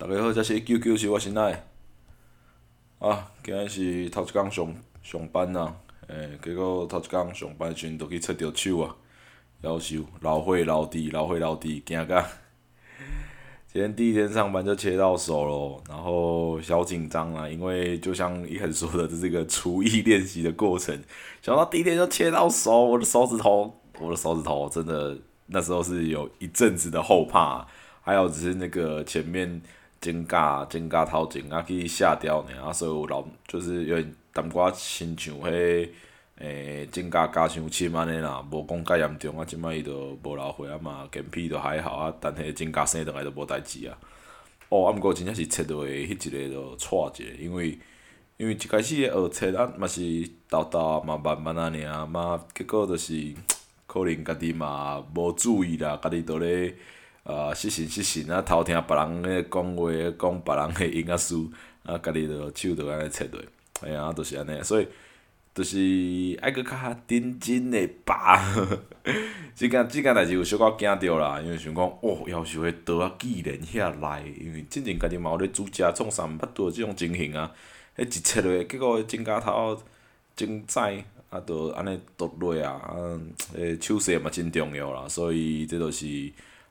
大家好，这是一九九是我新来。啊，今日是头一工上上班呐，诶，结果头一工上班时阵就去切着手啊，夭寿，老岁老弟，老岁老弟，惊甲。今天第一天上班就切到手咯，然后小紧张啊，因为就像一恒说的，这是一个厨艺练习的过程。想到第一天就切到手，我的手指头，我的手指头真的那时候是有一阵子的后怕，还有只是那个前面增加增加头前啊去下掉尔，啊所以有老就是有点淡薄仔亲像迄。诶，增加加伤深安尼啦，无讲介严重啊，即摆伊着无老岁啊嘛，健脾着还好啊，但迄增加生倒来着无代志啊。哦，啊毋过真正是切落去迄一个着错一个，因为因为一开始学切啊，嘛是豆豆嘛慢慢啊尔嘛，结果着是可能家己嘛无注意啦，家己倒咧啊失神失神啊，偷听别人咧讲话，讲别人诶音乐书，啊家己着手着安尼切落，哎呀，着是安尼，所以。就是爱搁较认真诶吧，即件即件代志有小可惊着啦，因为想讲，哦，夭寿迄刀啊，既然遐来，因为之前家己嘛有咧煮食创啥毋捌拄着即种情形啊，迄一切落，结果指甲头真窄，啊，着安尼剁落啊，啊，诶，手势嘛真重要啦，所以这著是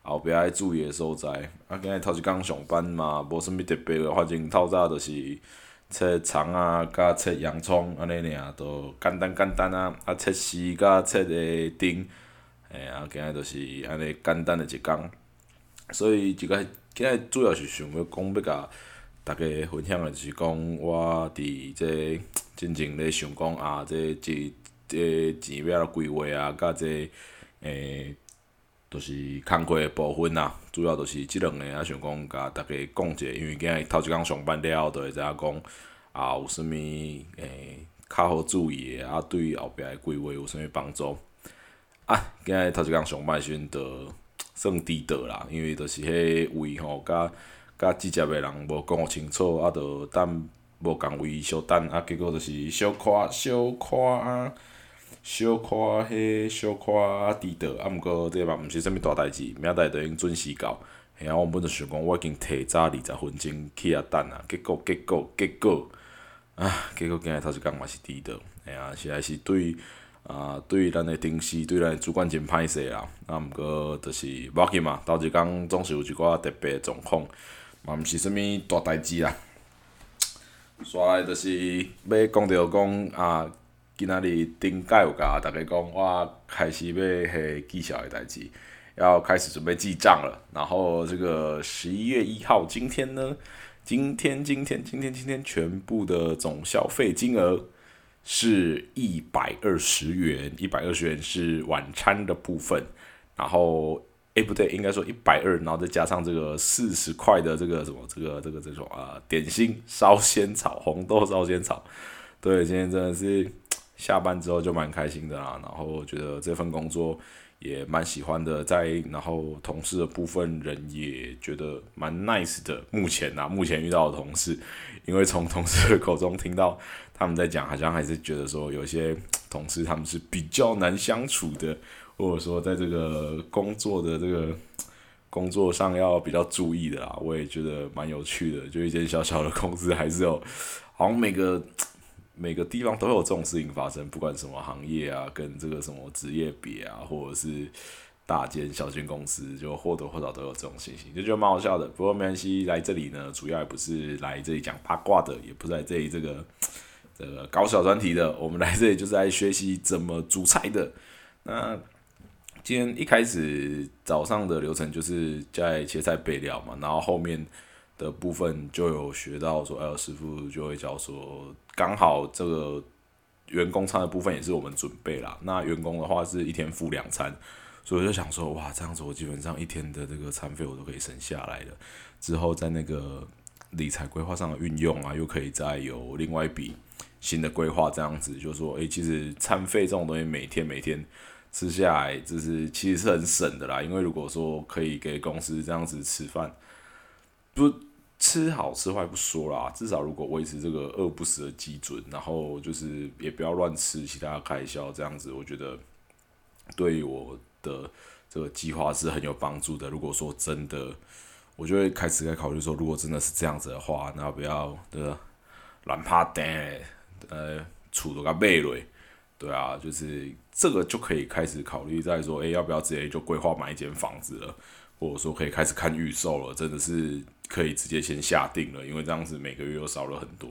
后壁爱注意诶所在。啊，今日头一工上班嘛，无啥物特别诶，反正透早著是。切葱啊，甲切洋葱安尼尔，都简单简单啊。啊，切丝甲切个丁，嘿啊，今日就是安尼简单的一工。所以，即个今日主要是想要讲要甲大家分享的，就是讲我伫这真正咧想讲啊，这这这钱要规划啊，甲这诶，就是工课的部分啊，主要就是即两个啊，想讲甲大家讲者，因为今日头一工上班了后，就会知影讲。啊，有啥物诶较好注意诶，啊，对后壁诶规划有啥物帮助？啊，今日头一工上班时阵，着算迟到啦，因为着是迄位吼，甲甲直接诶人无讲清楚，啊，着等无共位小等，啊，结果着是小可小可啊，小可迄小可迟到，啊，毋过这嘛毋是啥物大代志，明仔载着用准时到。吓啊，我本着想讲，我已经提早二十分钟去遐等啊，结果结果结果。啊，结果今日头一工嘛是迟到，哎呀，实在是对啊，对咱的同事，对咱的主管真歹势啦。啊，毋过著是无要紧嘛，头一工总是有一寡特别的状况，嘛毋是啥物大代志啦。煞来著是要讲着讲啊，今仔日顶届有甲逐个讲，我开始要迄绩效的代志，要开始准备记账了。然后这个十一月一号，今天呢？今天，今天，今天，今天，全部的总消费金额是一百二十元，一百二十元是晚餐的部分，然后，哎，不对，应该说一百二，然后再加上这个四十块的这个什么，这个这个这种啊，点心烧仙草，红豆烧仙草，对，今天真的是下班之后就蛮开心的啦，然后觉得这份工作。也蛮喜欢的，在然后同事的部分人也觉得蛮 nice 的。目前呐，目前遇到的同事，因为从同事的口中听到他们在讲，好像还是觉得说有些同事他们是比较难相处的，或者说在这个工作的这个 工作上要比较注意的啦。我也觉得蛮有趣的，就一间小小的公司，还是有好像每个。每个地方都有这种事情发生，不管什么行业啊，跟这个什么职业比啊，或者是大间小间公司，就或多或少都有这种情形，就觉得蛮好笑的。不过没关系，来这里呢，主要也不是来这里讲八卦的，也不是来这里这个这个搞小专题的，我们来这里就是来学习怎么煮菜的。那今天一开始早上的流程就是在切菜备料嘛，然后后面。的部分就有学到说，哎，师傅就会教说，刚好这个员工餐的部分也是我们准备啦。那员工的话是一天付两餐，所以我就想说，哇，这样子我基本上一天的这个餐费我都可以省下来了。之后在那个理财规划上的运用啊，又可以再有另外一笔新的规划，这样子就说，哎，其实餐费这种东西每天每天吃下来，就是其实是很省的啦。因为如果说可以给公司这样子吃饭，不。吃好吃坏不说啦，至少如果维持这个饿不死的基准，然后就是也不要乱吃其他开销，这样子我觉得对我的这个计划是很有帮助的。如果说真的我就会开始在考虑说，如果真的是这样子的话，那不要的软趴单，呃，厝都甲买落，对啊，就是这个就可以开始考虑在说，诶，要不要直接就规划买一间房子了，或者说可以开始看预售了，真的是可以直接先下定了，因为这样子每个月又少了很多。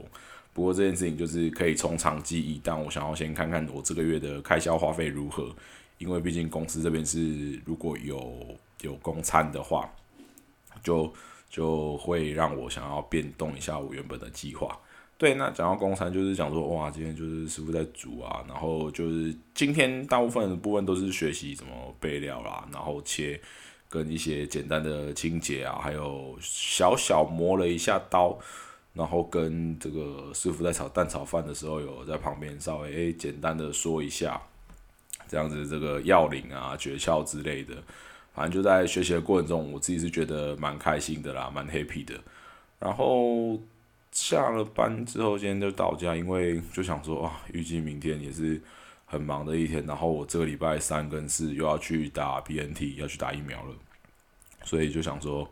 不过这件事情就是可以从长计议，但我想要先看看我这个月的开销花费如何，因为毕竟公司这边是如果有有公餐的话。就就会让我想要变动一下我原本的计划。对，那讲到公餐，就是讲说，哇，今天就是师傅在煮啊，然后就是今天大部分的部分都是学习怎么备料啦，然后切跟一些简单的清洁啊，还有小小磨了一下刀，然后跟这个师傅在炒蛋炒饭的时候，有在旁边稍微诶简单的说一下，这样子这个要领啊诀窍之类的。反正就在学习的过程中，我自己是觉得蛮开心的啦，蛮 happy 的。然后下了班之后，今天就到家，因为就想说啊，预计明天也是很忙的一天。然后我这个礼拜三跟四又要去打 BNT，要去打疫苗了，所以就想说，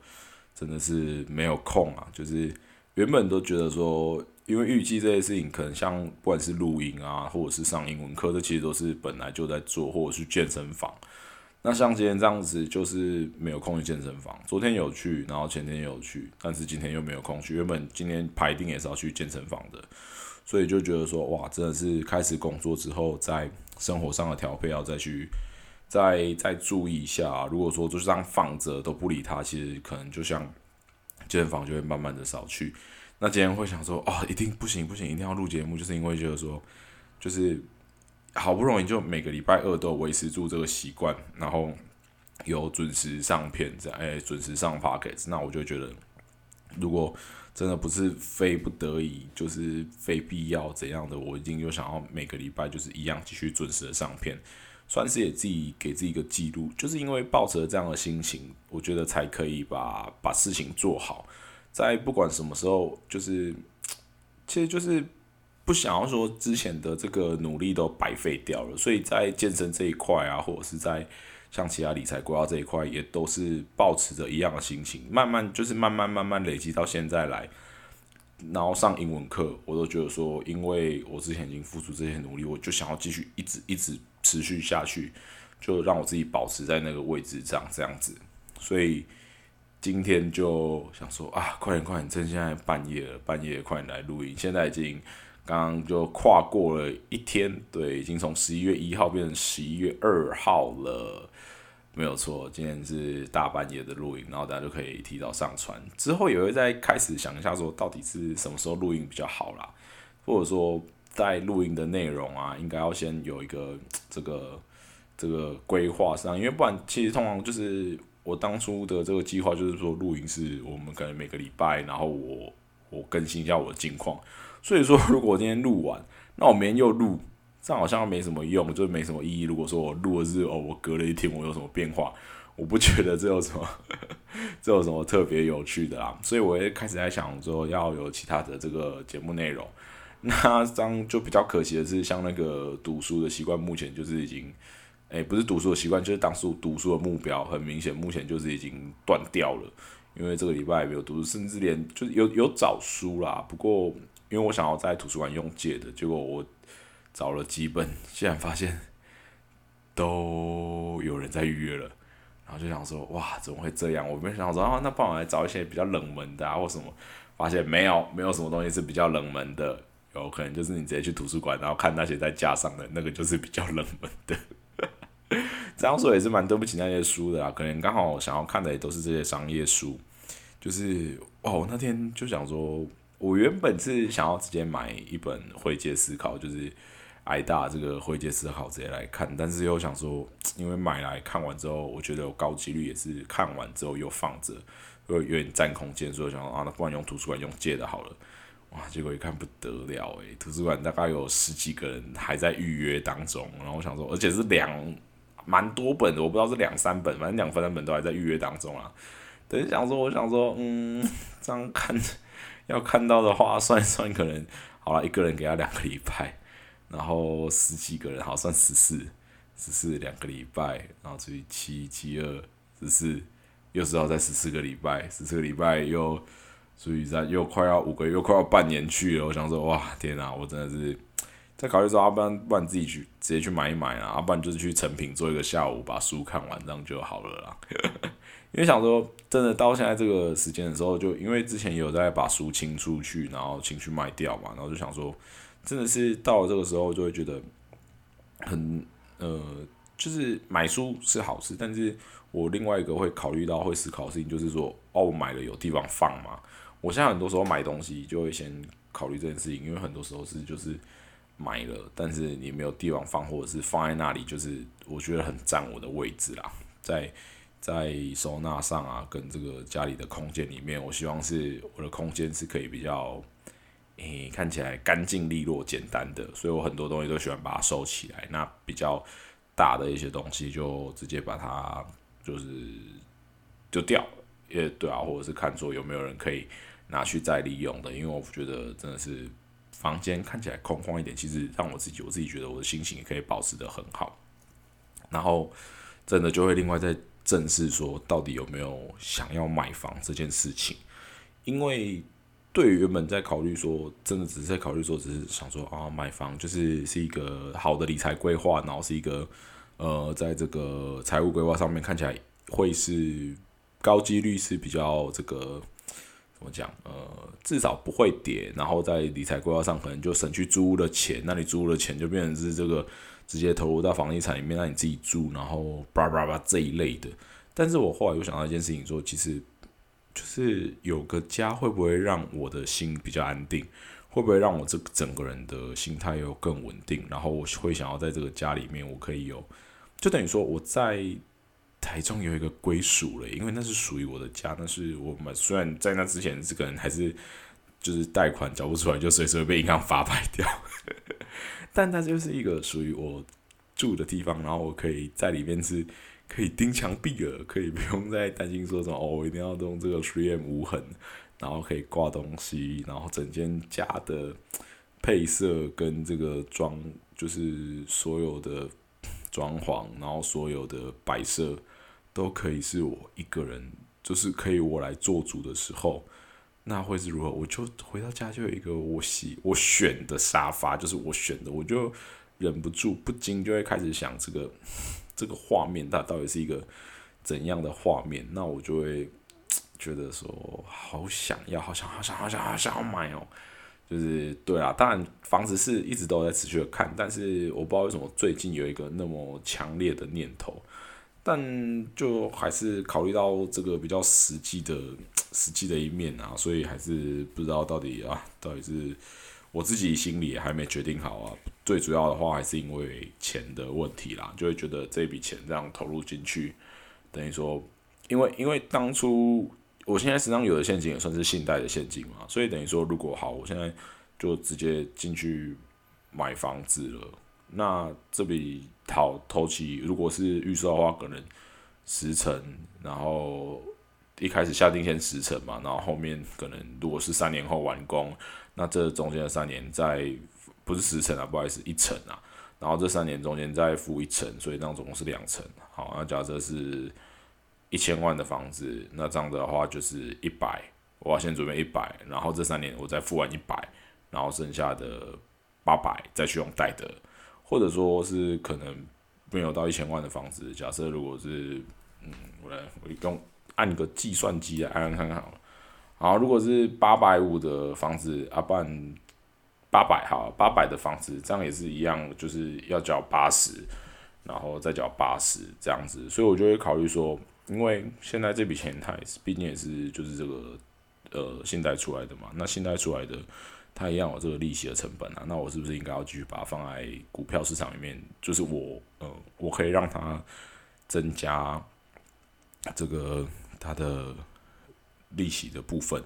真的是没有空啊。就是原本都觉得说，因为预计这些事情，可能像不管是录音啊，或者是上英文课，这其实都是本来就在做，或者是健身房。那像今天这样子，就是没有空去健身房。昨天有去，然后前天有去，但是今天又没有空去。原本今天排定也是要去健身房的，所以就觉得说，哇，真的是开始工作之后，在生活上的调配要再去再再注意一下。如果说就这样放着都不理他，其实可能就像健身房就会慢慢的少去。那今天会想说，哦，一定不行不行，一定要录节目，就是因为觉得说，就是。好不容易就每个礼拜二都维持住这个习惯，然后有准时上片，这样哎，准时上 p o c k e t 那我就觉得，如果真的不是非不得已，就是非必要怎样的，我一定就想要每个礼拜就是一样继续准时的上片，算是也自己给自己一个记录，就是因为抱着这样的心情，我觉得才可以把把事情做好，在不管什么时候，就是其实就是。不想要说之前的这个努力都白费掉了，所以在健身这一块啊，或者是在像其他理财规划这一块，也都是保持着一样的心情，慢慢就是慢慢慢慢累积到现在来，然后上英文课，我都觉得说，因为我之前已经付出这些努力，我就想要继续一直一直持续下去，就让我自己保持在那个位置上这样子，所以今天就想说啊，快点快点，趁现在半夜了，半夜快点来录音，现在已经。刚刚就跨过了一天，对，已经从十一月一号变成十一月二号了，没有错。今天是大半夜的录音，然后大家就可以提早上传。之后也会再开始想一下，说到底是什么时候录音比较好啦，或者说在录音的内容啊，应该要先有一个这个这个规划上，因为不然其实通常就是我当初的这个计划就是说，录音是我们可能每个礼拜，然后我我更新一下我的近况。所以说，如果今天录完，那我明天又录，这样好像没什么用，就没什么意义。如果说我录的是哦，我隔了一天，我有什么变化，我不觉得这有什么，这有什么特别有趣的啦。所以我也开始在想说，要有其他的这个节目内容。那这样就比较可惜的是，像那个读书的习惯，目前就是已经，哎，不是读书的习惯，就是当初读书的目标，很明显，目前就是已经断掉了。因为这个礼拜没有读书，甚至连就是有有找书啦，不过。因为我想要在图书馆用借的，结果我找了几本，竟然发现都有人在预约了，然后就想说，哇，怎么会这样？我没想到说，啊，那帮我来找一些比较冷门的啊，或什么，发现没有，没有什么东西是比较冷门的，有可能就是你直接去图书馆，然后看那些在架上的那个就是比较冷门的。这样说也是蛮对不起那些书的啦，可能刚好想要看的也都是这些商业书，就是哦，那天就想说。我原本是想要直接买一本会介思考，就是挨大这个会介思考直接来看，但是又想说，因为买来看完之后，我觉得有高几率也是看完之后又放着，又有点占空间，所以想说啊，那不然用图书馆用借的好了。哇，结果一看不得了诶，图书馆大概有十几个人还在预约当中，然后我想说，而且是两蛮多本的，我不知道是两三本，反正两三本都还在预约当中啊。等于想说，我想说，嗯，这样看。要看到的话，算一算可能好了，一个人给他两个礼拜，然后十几个人，好算十四，十四两个礼拜，然后除以七七二十四，又是要在十四个礼拜，十四个礼拜又所以在又快要五个月，又快要半年去了。我想说，哇，天哪，我真的是在考虑说，要不然不然自己去直接去买一买啊，要不然就是去成品做一个下午把书看完，这样就好了啦。因为想说，真的到现在这个时间的时候，就因为之前有在把书清出去，然后清去卖掉嘛，然后就想说，真的是到了这个时候，就会觉得很呃，就是买书是好事，但是我另外一个会考虑到会思考的事情，就是说，哦，我买了有地方放吗？我现在很多时候买东西就会先考虑这件事情，因为很多时候是就是买了，但是你没有地方放，或者是放在那里，就是我觉得很占我的位置啦，在。在收纳上啊，跟这个家里的空间里面，我希望是我的空间是可以比较，诶，看起来干净利落、简单的，所以我很多东西都喜欢把它收起来。那比较大的一些东西，就直接把它就是就掉，也对啊，或者是看说有没有人可以拿去再利用的，因为我觉得真的是房间看起来空旷一点，其实让我自己我自己觉得我的心情也可以保持的很好，然后真的就会另外再。正视说，到底有没有想要买房这件事情？因为对于原本在考虑说，真的只是在考虑说，只是想说啊，买房就是是一个好的理财规划，然后是一个呃，在这个财务规划上面看起来会是高几率是比较这个怎么讲？呃，至少不会跌，然后在理财规划上可能就省去租屋的钱，那你租屋的钱就变成是这个。直接投入到房地产里面，让你自己住，然后叭叭叭这一类的。但是我后来又想到一件事情，说其实就是有个家会不会让我的心比较安定？会不会让我这整个人的心态又更稳定？然后我会想要在这个家里面，我可以有，就等于说我在台中有一个归属了，因为那是属于我的家，那是我们虽然在那之前这个人还是就是贷款交不出来，就随时会被银行发牌掉。但它就是一个属于我住的地方，然后我可以在里面是可以钉墙壁了，可以不用再担心说什么哦，我一定要用这个 3M 无痕，然后可以挂东西，然后整间家的配色跟这个装，就是所有的装潢，然后所有的摆设都可以是我一个人，就是可以我来做主的时候。那会是如何？我就回到家就有一个我喜我选的沙发，就是我选的，我就忍不住不禁就会开始想这个这个画面，它到底是一个怎样的画面？那我就会觉得说，好想要，好想，好想，好想，好想要买哦！就是对啊，当然房子是一直都在持续的看，但是我不知道为什么最近有一个那么强烈的念头。但就还是考虑到这个比较实际的实际的一面啊，所以还是不知道到底啊，到底是我自己心里还没决定好啊。最主要的话还是因为钱的问题啦，就会觉得这笔钱这样投入进去，等于说，因为因为当初我现在身上有的现金也算是信贷的现金嘛，所以等于说，如果好，我现在就直接进去买房子了。那这笔投投期，如果是预售的话，可能十成，然后一开始下定先十成嘛，然后后面可能如果是三年后完工，那这中间的三年再不是十层啊，不好意思，一层啊，然后这三年中间再付一层，所以那总共是两层。好，那假设是一千万的房子，那这样的话就是一百，我要先准备一百，然后这三年我再付完一百，然后剩下的八百再去用贷的。或者说是可能没有到一千万的房子，假设如果是，嗯，我来我用按个计算机来按看看好了。好，如果是八百五的房子，啊，半八百哈，八百的房子，这样也是一样，就是要缴八十，然后再缴八十这样子。所以我就会考虑说，因为现在这笔钱它也是，毕竟也是就是这个呃信贷出来的嘛，那信贷出来的。它一样有这个利息的成本啊，那我是不是应该要继续把它放在股票市场里面？就是我，呃，我可以让它增加这个它的利息的部分，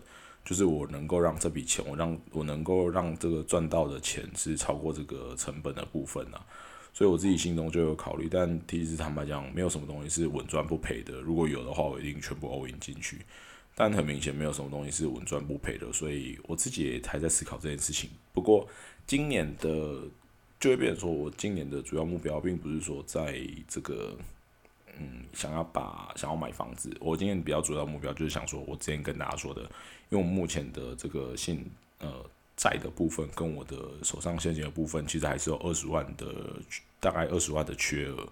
就是我能够让这笔钱，我让我能够让这个赚到的钱是超过这个成本的部分啊。所以我自己心中就有考虑，但其实坦白讲，没有什么东西是稳赚不赔的。如果有的话，我一定全部 all in 进去。但很明显，没有什么东西是稳赚不赔的，所以我自己也还在思考这件事情。不过，今年的就会变成说，我今年的主要目标并不是说在这个，嗯，想要把想要买房子。我今天比较主要目标就是想说，我之前跟大家说的，因为我目前的这个信呃债的部分跟我的手上现金的部分，其实还是有二十万的大概二十万的缺额，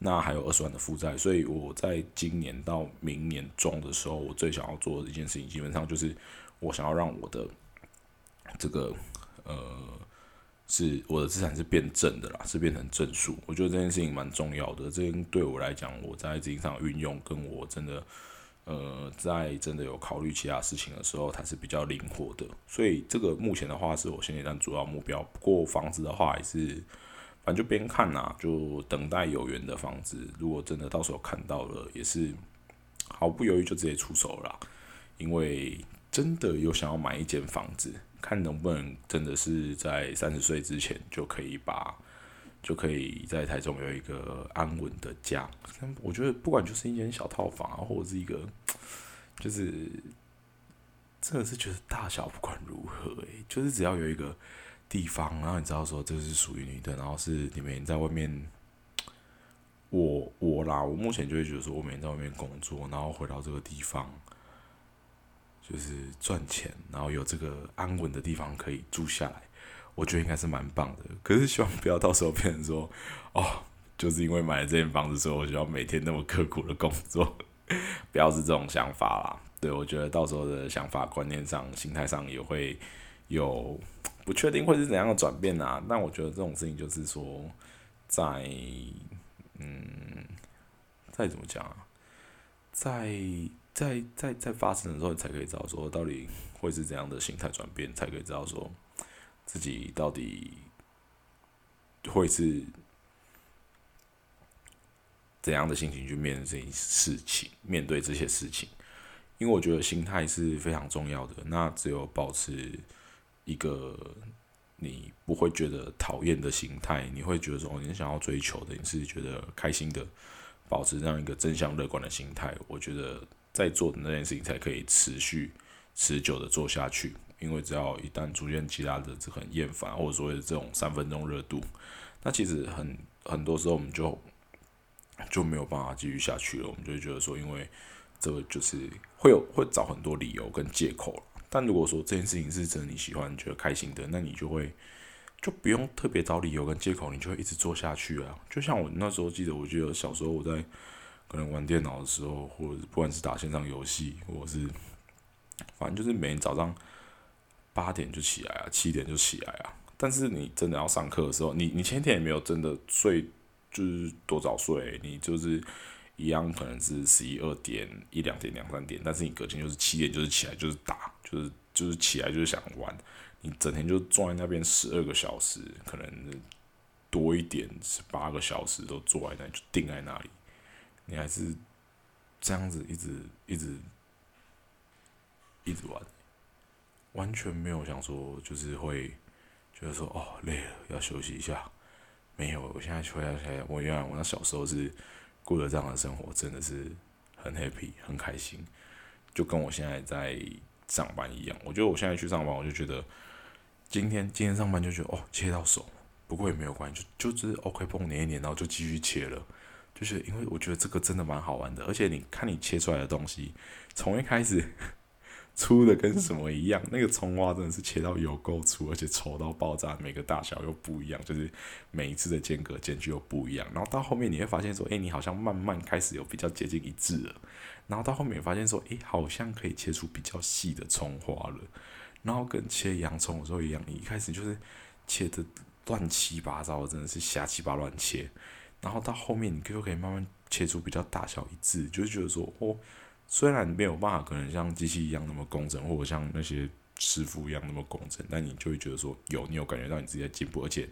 那还有二十万的负债，所以我在今年到明年中的时候，我最想要做的一件事情，基本上就是我想要让我的这个呃。是我的资产是变正的啦，是变成正数。我觉得这件事情蛮重要的。这对我来讲，我在资金上运用，跟我真的，呃，在真的有考虑其他事情的时候，它是比较灵活的。所以这个目前的话，是我现阶段主要目标。不过房子的话，还是反正就边看呐，就等待有缘的房子。如果真的到时候看到了，也是毫不犹豫就直接出手了，因为真的有想要买一间房子。看能不能真的是在三十岁之前就可以把，就可以在台中有一个安稳的家。我觉得不管就是一间小套房啊，或者是一个，就是真的是觉得大小不管如何，就是只要有一个地方，然后你知道说这是属于你的，然后是你们在外面，我我啦，我目前就会觉得说，我每天在外面工作，然后回到这个地方。就是赚钱，然后有这个安稳的地方可以住下来，我觉得应该是蛮棒的。可是希望不要到时候变成说，哦，就是因为买了这间房子之后，我就要每天那么刻苦的工作，不要是这种想法啦。对我觉得到时候的想法、观念上、心态上也会有不确定会是怎样的转变啊。但我觉得这种事情就是说，在嗯，再怎么讲啊，在。在在在发生的时候，你才可以知道说到底会是怎样的心态转变，才可以知道说自己到底会是怎样的心情去面对这些事情，面对这些事情。因为我觉得心态是非常重要的。那只有保持一个你不会觉得讨厌的心态，你会觉得说你想要追求的，你是觉得开心的，保持这样一个正向乐观的心态，我觉得。在做的那件事情才可以持续、持久的做下去。因为只要一旦出现其他的这很厌烦，或者说这种三分钟热度，那其实很很多时候我们就就没有办法继续下去了。我们就会觉得说，因为这个就是会有会找很多理由跟借口。但如果说这件事情是真的你喜欢、觉得开心的，那你就会就不用特别找理由跟借口，你就会一直做下去啊。就像我那时候记得，我记得小时候我在。可能玩电脑的时候，或者不管是打线上游戏，或者是，反正就是每天早上八点就起来啊，七点就起来啊。但是你真的要上课的时候，你你前一天也没有真的睡，就是多早睡，你就是一样可能是十一二点、一两点、两三点，但是你隔天就是七点就是起来就是打，就是就是起来就是想玩，你整天就坐在那边十二个小时，可能多一点是八个小时都坐在那就定在那里。你还是这样子一直一直一直玩，完全没有想说就是会觉得说哦累了要休息一下，没有。我现在回想起来，我原来我那小时候是过了这样的生活，真的是很 happy 很开心，就跟我现在在上班一样。我觉得我现在去上班，我就觉得今天今天上班就觉得哦切到手，不过也没有关系，就就是 OK 碰粘一粘，然后就继续切了。就是因为我觉得这个真的蛮好玩的，而且你看你切出来的东西，从一开始 粗的跟什么一样，那个葱花真的是切到有够粗，而且稠到爆炸，每个大小又不一样，就是每一次的间隔间距又不一样。然后到后面你会发现说，哎，你好像慢慢开始有比较接近一致了。然后到后面发现说，哎，好像可以切出比较细的葱花了。然后跟切洋葱的时候一样，你一开始就是切的乱七八糟，真的是瞎七八乱切。然后到后面，你就可以慢慢切出比较大小一致，就是觉得说，哦，虽然没有办法可能像机器一样那么工整，或者像那些师傅一样那么工整，但你就会觉得说，有你有感觉到你自己在进步，而且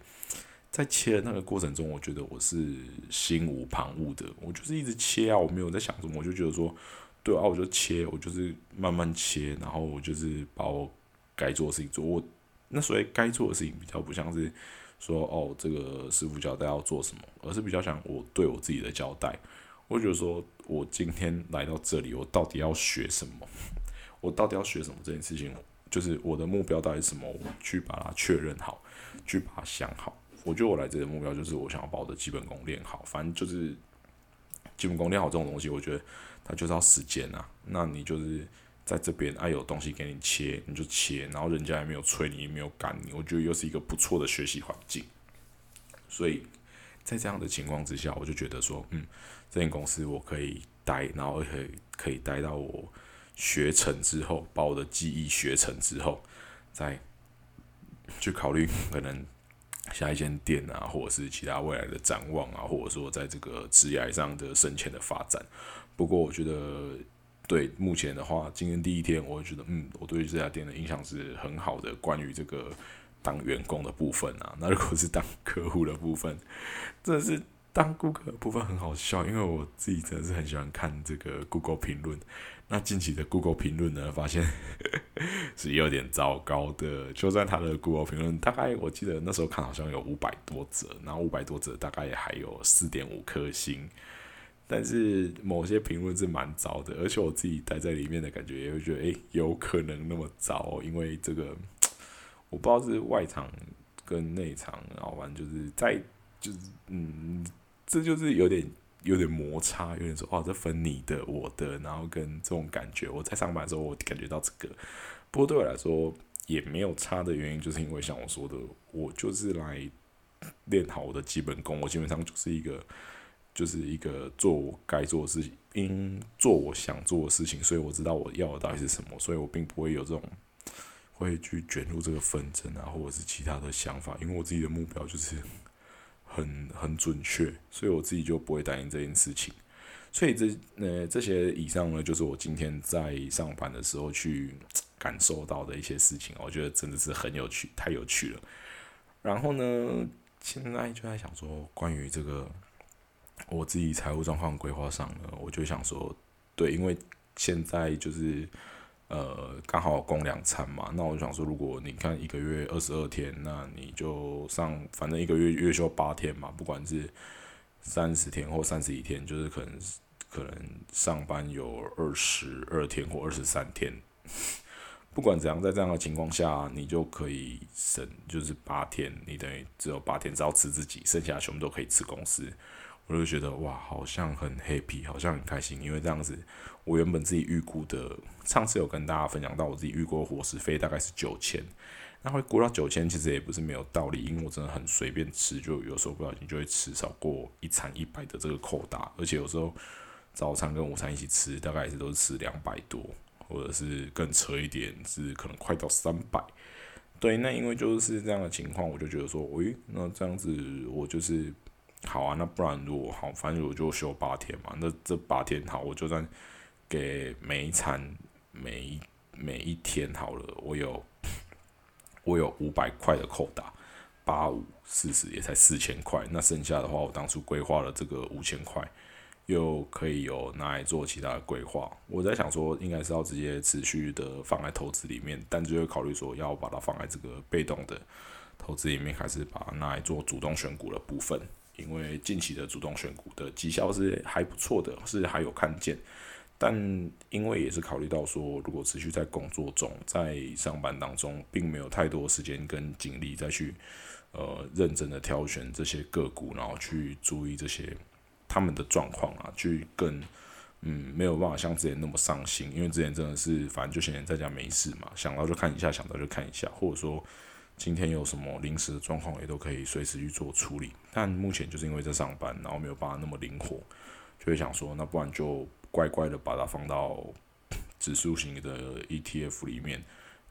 在切的那个过程中，我觉得我是心无旁骛的，我就是一直切啊，我没有在想什么，我就觉得说，对啊，我就切，我就是慢慢切，然后我就是把我该做的事情做，我 那所以该做的事情比较不像是。说哦，这个师傅交代要做什么，而是比较想我对我自己的交代。我觉得说，我今天来到这里，我到底要学什么？我到底要学什么？这件事情，就是我的目标到底是什么？我去把它确认好，去把它想好。我觉得我来这里的目标就是，我想要把我的基本功练好。反正就是基本功练好这种东西，我觉得它就是要时间啊。那你就是在这边，啊有东西给你切，你就切，然后人家也没有催你，也没有赶你，我觉得又是一个不错的学习环境。所以在这样的情况之下，我就觉得说，嗯，这间公司我可以待，然后可以可以待到我学成之后，把我的记忆学成之后，再去考虑 可能。下一间店啊，或者是其他未来的展望啊，或者说在这个职业上的深浅的发展。不过我觉得，对目前的话，今天第一天，我会觉得，嗯，我对这家店的印象是很好的。关于这个当员工的部分啊，那如果是当客户的部分，真的是当顾客的部分很好笑，因为我自己真的是很喜欢看这个 Google 评论。那近期的 Google 评论呢，发现 是有点糟糕的。就算他的 Google 评论，大概我记得那时候看好像有五百多则，然后五百多则大概也还有四点五颗星。但是某些评论是蛮糟的，而且我自己待在里面的感觉也会觉得，诶，有可能那么糟，因为这个我不知道是外场跟内场，然后反正就是在就是嗯，这就是有点。有点摩擦，有点说哦，这分你的我的，然后跟这种感觉，我在上班的时候我感觉到这个，不过对我来说也没有差的原因，就是因为像我说的，我就是来练好我的基本功，我基本上就是一个就是一个做我该做的事情，因做我想做的事情，所以我知道我要的到底是什么，所以我并不会有这种会去卷入这个纷争啊，或者是其他的想法，因为我自己的目标就是。很很准确，所以我自己就不会担心这件事情。所以这呃这些以上呢，就是我今天在上班的时候去感受到的一些事情，我觉得真的是很有趣，太有趣了。然后呢，现在就在想说，关于这个我自己财务状况规划上呢，我就想说，对，因为现在就是。呃，刚好供两餐嘛，那我就想说，如果你看一个月二十二天，那你就上，反正一个月月休八天嘛，不管是三十天或三十一天，就是可能可能上班有二十二天或二十三天，不管怎样，在这样的情况下，你就可以省，就是八天，你等于只有八天只要吃自己，剩下全部都可以吃公司。我就觉得哇，好像很 happy，好像很开心，因为这样子，我原本自己预估的，上次有跟大家分享到，我自己预估伙食费大概是九千，那会估到九千，其实也不是没有道理，因为我真的很随便吃，就有时候不小心就会吃少过一餐一百的这个扣打，而且有时候早餐跟午餐一起吃，大概是都是吃两百多，或者是更扯一点，是可能快到三百。对，那因为就是这样的情况，我就觉得说，喂，那这样子我就是。好啊，那不然如果好，反正我就休八天嘛。那这八天好，我就算给每一餐每一每一天好了，我有我有五百块的扣打，八五四十也才四千块。那剩下的话，我当初规划了这个五千块，又可以有拿来做其他的规划。我在想说，应该是要直接持续的放在投资里面，但就会考虑说要把它放在这个被动的投资里面，还是把它拿来做主动选股的部分。因为近期的主动选股的绩效是还不错的，是还有看见，但因为也是考虑到说，如果持续在工作中，在上班当中，并没有太多时间跟精力再去呃认真的挑选这些个股，然后去注意这些他们的状况啊，去更嗯没有办法像之前那么上心，因为之前真的是反正就闲闲在家没事嘛，想到就看一下，想到就看一下，或者说。今天有什么临时的状况，也都可以随时去做处理。但目前就是因为在上班，然后没有办法那么灵活，就会想说，那不然就乖乖的把它放到指数型的 ETF 里面，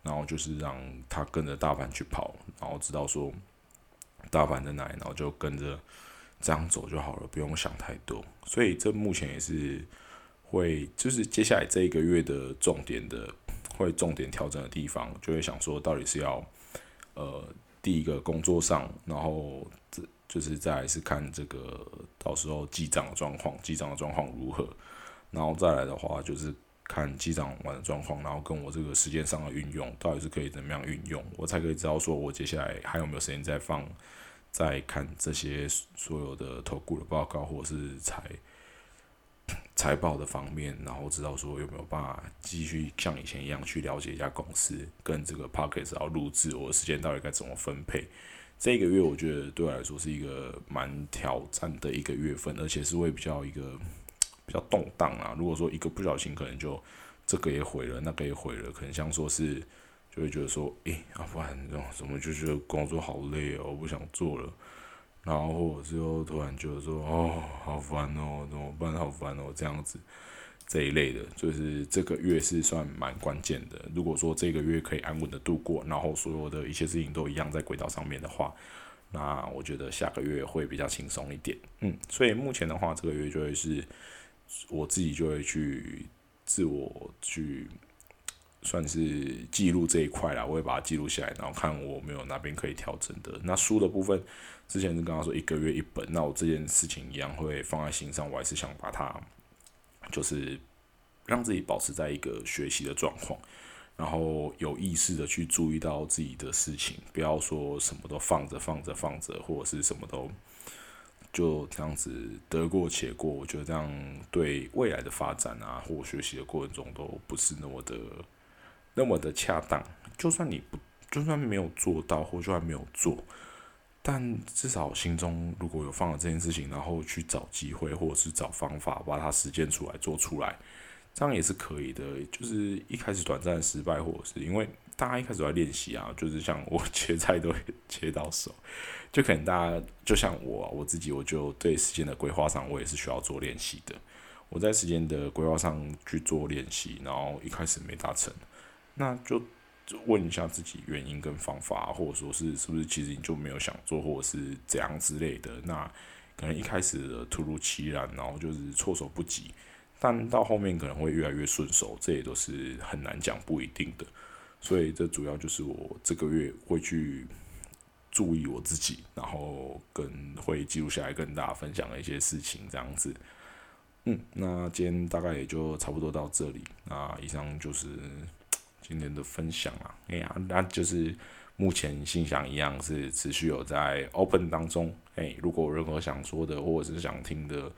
然后就是让它跟着大盘去跑，然后知道说大盘在哪里，然后就跟着这样走就好了，不用想太多。所以这目前也是会，就是接下来这一个月的重点的，会重点调整的地方，就会想说，到底是要。呃，第一个工作上，然后这就是再是看这个到时候记账的状况，记账的状况如何，然后再来的话就是看记账完的状况，然后跟我这个时间上的运用，到底是可以怎么样运用，我才可以知道说我接下来还有没有时间再放，再看这些所有的投顾的报告或者是财。财报的方面，然后知道说有没有办法继续像以前一样去了解一家公司，跟这个 p o c k e t 要录制，我的时间到底该怎么分配？这个月我觉得对我来说是一个蛮挑战的一个月份，而且是会比较一个比较动荡啊。如果说一个不小心，可能就这个也毁了，那个也毁了，可能像说是就会觉得说，诶，啊，不然这种怎么就觉得工作好累哦，我不想做了。然后或者又突然觉得说，哦，好烦哦，怎么办？好烦哦，这样子这一类的，就是这个月是算蛮关键的。如果说这个月可以安稳的度过，然后所有的一切事情都一样在轨道上面的话，那我觉得下个月会比较轻松一点。嗯，所以目前的话，这个月就会是我自己就会去自我去。算是记录这一块啦，我会把它记录下来，然后看我没有哪边可以调整的。那书的部分，之前是跟他说一个月一本，那我这件事情一样会放在心上，我还是想把它，就是让自己保持在一个学习的状况，然后有意识的去注意到自己的事情，不要说什么都放着放着放着，或者是什么都就这样子得过且过。我觉得这样对未来的发展啊，或学习的过程中都不是那么的。那么的恰当，就算你不，就算没有做到，或就算没有做，但至少心中如果有放了这件事情，然后去找机会，或者是找方法把它实践出来，做出来，这样也是可以的。就是一开始短暂失败，或者是因为大家一开始在练习啊，就是像我切菜都切到手，就可能大家就像我我自己，我就对时间的规划上，我也是需要做练习的。我在时间的规划上去做练习，然后一开始没达成。那就问一下自己原因跟方法，或者说是是不是其实你就没有想做，或者是怎样之类的。那可能一开始的突如其来，然后就是措手不及，但到后面可能会越来越顺手，这也都是很难讲，不一定的。所以这主要就是我这个月会去注意我自己，然后跟会记录下来跟大家分享的一些事情，这样子。嗯，那今天大概也就差不多到这里。那以上就是。今天的分享啊，哎呀，那就是目前信箱一样是持续有在 open 当中。哎，如果有任何想说的或者是想听的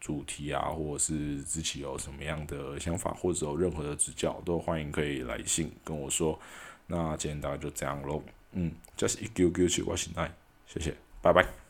主题啊，或者是自己有什么样的想法，或者有任何的指教，都欢迎可以来信跟我说。那今天大概就这样喽，嗯，，just 一 q q 去我信赖，谢谢，拜拜。